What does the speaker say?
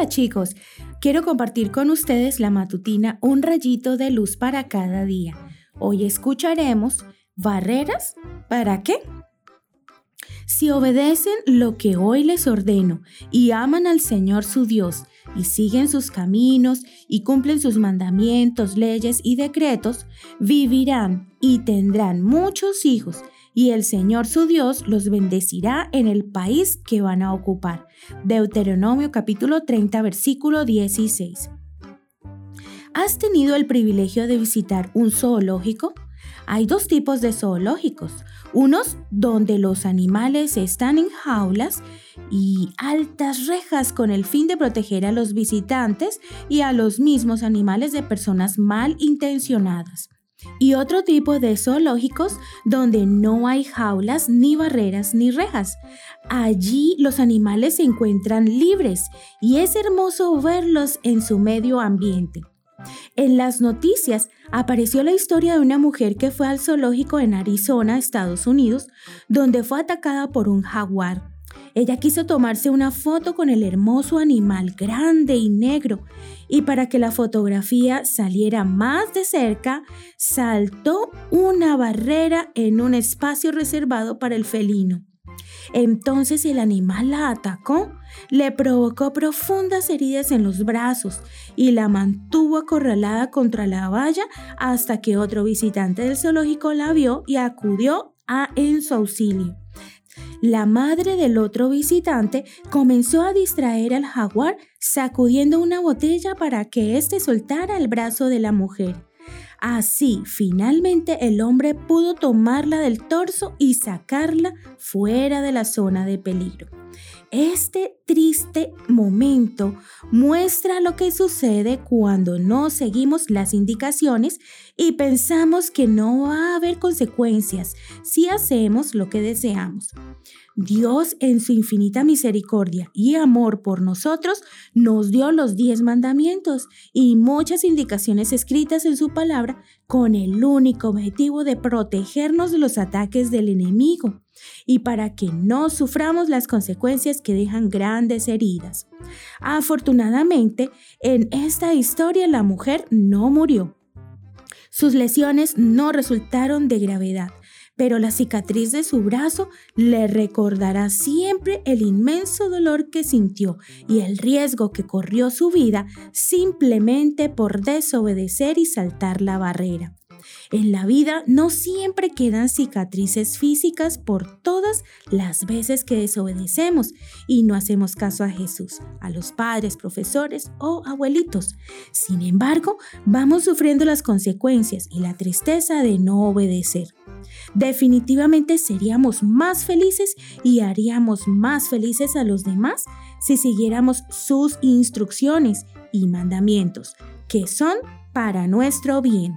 Hola chicos, quiero compartir con ustedes la matutina Un rayito de luz para cada día. Hoy escucharemos ¿Barreras? ¿Para qué? Si obedecen lo que hoy les ordeno y aman al Señor su Dios y siguen sus caminos y cumplen sus mandamientos, leyes y decretos, vivirán y tendrán muchos hijos y el Señor su Dios los bendecirá en el país que van a ocupar. Deuteronomio capítulo 30 versículo 16. ¿Has tenido el privilegio de visitar un zoológico? Hay dos tipos de zoológicos. Unos donde los animales están en jaulas y altas rejas con el fin de proteger a los visitantes y a los mismos animales de personas mal intencionadas. Y otro tipo de zoológicos donde no hay jaulas, ni barreras, ni rejas. Allí los animales se encuentran libres y es hermoso verlos en su medio ambiente. En las noticias apareció la historia de una mujer que fue al zoológico en Arizona, Estados Unidos, donde fue atacada por un jaguar. Ella quiso tomarse una foto con el hermoso animal grande y negro y para que la fotografía saliera más de cerca, saltó una barrera en un espacio reservado para el felino. Entonces el animal la atacó, le provocó profundas heridas en los brazos y la mantuvo acorralada contra la valla hasta que otro visitante del zoológico la vio y acudió a en su auxilio. La madre del otro visitante comenzó a distraer al jaguar sacudiendo una botella para que éste soltara el brazo de la mujer. Así, finalmente el hombre pudo tomarla del torso y sacarla fuera de la zona de peligro. Este triste momento muestra lo que sucede cuando no seguimos las indicaciones y pensamos que no va a haber consecuencias si hacemos lo que deseamos. Dios en su infinita misericordia y amor por nosotros nos dio los diez mandamientos y muchas indicaciones escritas en su palabra con el único objetivo de protegernos de los ataques del enemigo y para que no suframos las consecuencias que dejan grandes heridas. Afortunadamente, en esta historia la mujer no murió. Sus lesiones no resultaron de gravedad, pero la cicatriz de su brazo le recordará siempre el inmenso dolor que sintió y el riesgo que corrió su vida simplemente por desobedecer y saltar la barrera. En la vida no siempre quedan cicatrices físicas por todas las veces que desobedecemos y no hacemos caso a Jesús, a los padres, profesores o abuelitos. Sin embargo, vamos sufriendo las consecuencias y la tristeza de no obedecer. Definitivamente seríamos más felices y haríamos más felices a los demás si siguiéramos sus instrucciones y mandamientos, que son para nuestro bien.